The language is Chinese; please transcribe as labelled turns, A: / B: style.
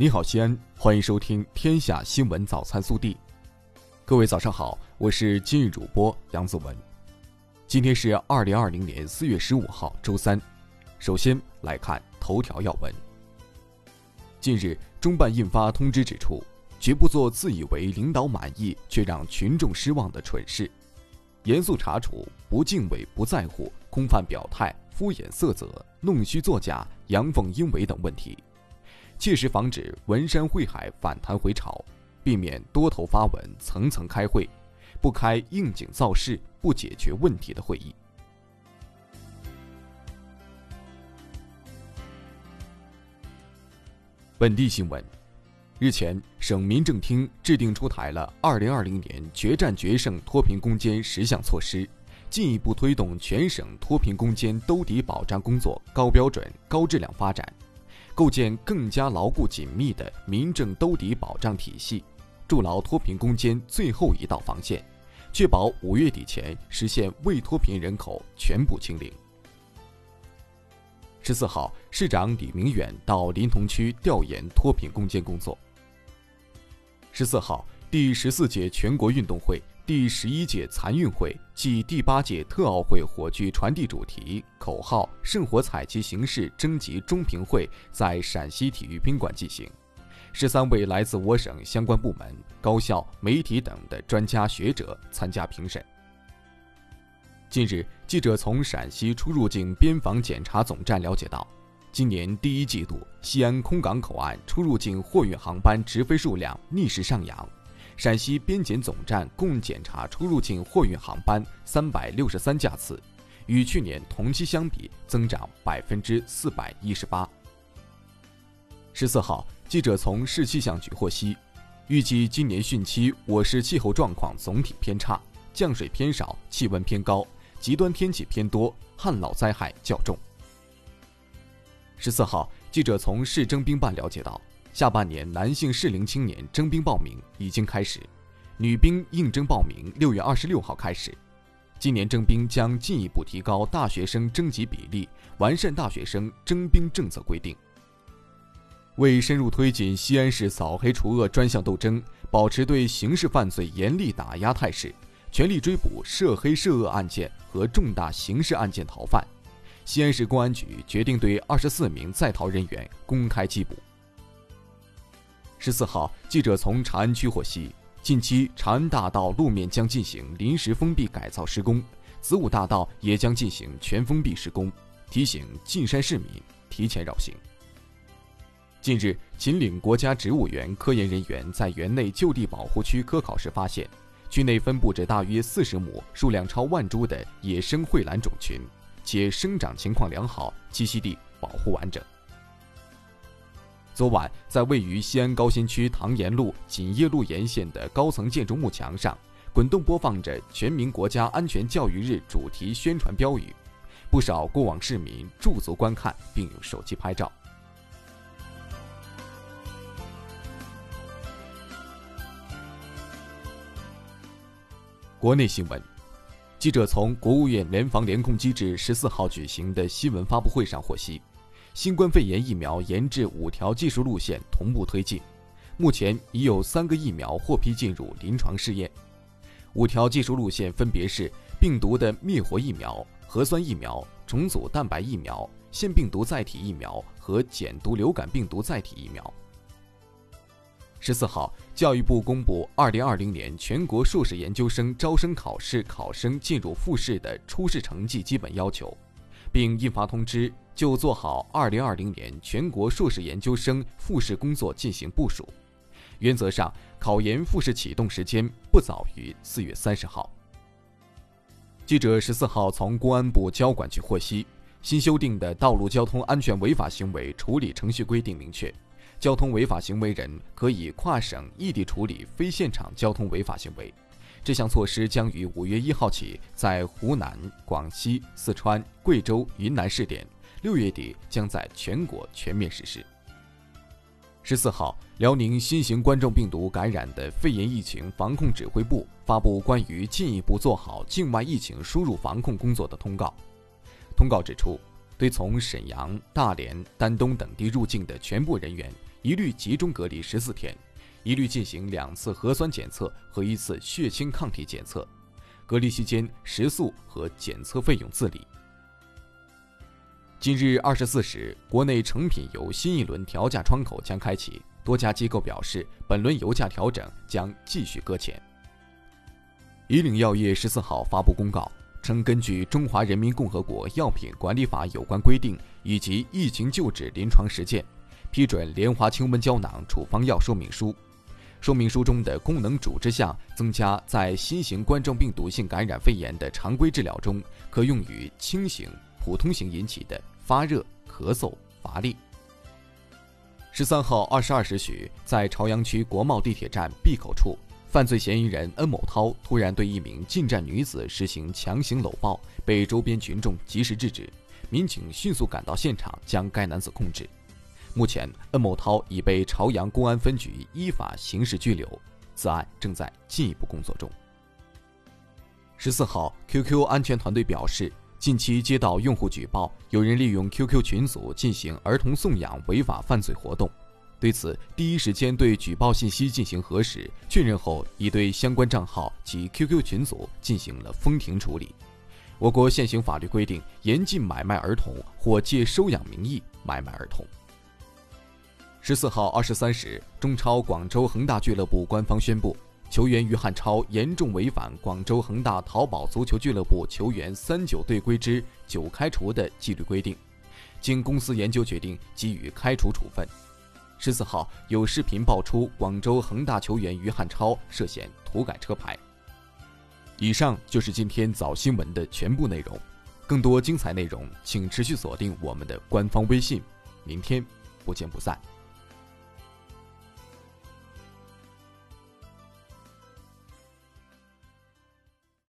A: 你好，西安，欢迎收听《天下新闻早餐速递》。各位早上好，我是今日主播杨子文。今天是二零二零年四月十五号，周三。首先来看头条要闻。近日，中办印发通知，指出绝不做自以为领导满意却让群众失望的蠢事，严肃查处不敬畏、不在乎、空泛表态、敷衍塞责、弄虚作假、阳奉阴违等问题。切实防止文山会海反弹回潮，避免多头发文、层层开会，不开应景造势、不解决问题的会议。本地新闻：日前，省民政厅制定出台了二零二零年决战决胜脱贫攻坚十项措施，进一步推动全省脱贫攻坚兜底保障工作高标准、高质量发展。构建更加牢固紧密的民政兜底保障体系，筑牢脱贫攻坚最后一道防线，确保五月底前实现未脱贫人口全部清零。十四号，市长李明远到临潼区调研脱贫攻坚工作。十四号，第十四届全国运动会。第十一届残运会暨第八届特奥会火炬传递主题、口号、圣火采集形式征集中评会在陕西体育宾馆进行，十三位来自我省相关部门、高校、媒体等的专家学者参加评审。近日，记者从陕西出入境边防检查总站了解到，今年第一季度西安空港口岸出入境货运航班直飞数量逆势上扬。陕西边检总站共检查出入境货运航班三百六十三架次，与去年同期相比增长百分之四百一十八。十四号，记者从市气象局获悉，预计今年汛期我市气候状况总体偏差，降水偏少，气温偏高，极端天气偏多，旱涝灾害较重。十四号，记者从市征兵办了解到。下半年男性适龄青年征兵报名已经开始，女兵应征报名六月二十六号开始。今年征兵将进一步提高大学生征集比例，完善大学生征兵政策规定。为深入推进西安市扫黑除恶专项斗争，保持对刑事犯罪严厉打压态势，全力追捕涉黑涉恶案件和重大刑事案件逃犯，西安市公安局决定对二十四名在逃人员公开缉捕。十四号，记者从长安区获悉，近期长安大道路面将进行临时封闭改造施工，子午大道也将进行全封闭施工，提醒进山市民提前绕行。近日，秦岭国家植物园科研人员在园内就地保护区科考时发现，区内分布着大约四十亩、数量超万株的野生蕙兰种群，且生长情况良好，栖息地保护完整。昨晚，在位于西安高新区唐延路锦业路沿线的高层建筑幕墙上，滚动播放着全民国家安全教育日主题宣传标语，不少过往市民驻足观看，并用手机拍照。国内新闻，记者从国务院联防联控机制十四号举行的新闻发布会上获悉。新冠肺炎疫苗研制五条技术路线同步推进，目前已有三个疫苗获批进入临床试验。五条技术路线分别是病毒的灭活疫苗、核酸疫苗、重组蛋白疫苗、腺病毒载体疫苗和减毒流感病毒载体疫苗。十四号，教育部公布二零二零年全国硕士研究生招生考试考生进入复试的初试成绩基本要求。并印发通知，就做好2020年全国硕士研究生复试工作进行部署。原则上，考研复试启动时间不早于4月30号。记者十四号从公安部交管局获悉，新修订的《道路交通安全违法行为处理程序规定》明确，交通违法行为人可以跨省异地处理非现场交通违法行为。这项措施将于五月一号起在湖南、广西、四川、贵州、云南试点，六月底将在全国全面实施。十四号，辽宁新型冠状病毒感染的肺炎疫情防控指挥部发布关于进一步做好境外疫情输入防控工作的通告。通告指出，对从沈阳、大连、丹东等地入境的全部人员，一律集中隔离十四天，一律进行两次核酸检测和一次血清抗体检测。隔离期间食宿和检测费用自理。今日二十四时，国内成品油新一轮调价窗口将开启，多家机构表示，本轮油价调整将继续搁浅。以岭药业十四号发布公告称，根据《中华人民共和国药品管理法》有关规定以及疫情救治临床实践，批准莲花清瘟胶囊处方药说明书。说明书中的功能主治项增加，在新型冠状病毒性感染肺炎的常规治疗中，可用于轻型、普通型引起的发热、咳嗽、乏力。十三号二十二时许，在朝阳区国贸地铁站 B 口处，犯罪嫌疑人恩某涛突然对一名进站女子实行强行搂抱，被周边群众及时制止，民警迅速赶到现场，将该男子控制。目前，恩某涛已被朝阳公安分局依法刑事拘留，此案正在进一步工作中。十四号，QQ 安全团队表示，近期接到用户举报，有人利用 QQ 群组进行儿童送养违法犯罪活动。对此，第一时间对举报信息进行核实确认后，已对相关账号及 QQ 群组进行了封停处理。我国现行法律规定，严禁买卖儿童或借收养名义买卖儿童。十四号二十三时，中超广州恒大俱乐部官方宣布，球员于汉超严重违反广州恒大淘宝足球俱乐部球员三九队规之九开除的纪律规定，经公司研究决定给予开除处分。十四号有视频爆出广州恒大球员于汉超涉嫌涂改车牌。以上就是今天早新闻的全部内容，更多精彩内容请持续锁定我们的官方微信，明天不见不散。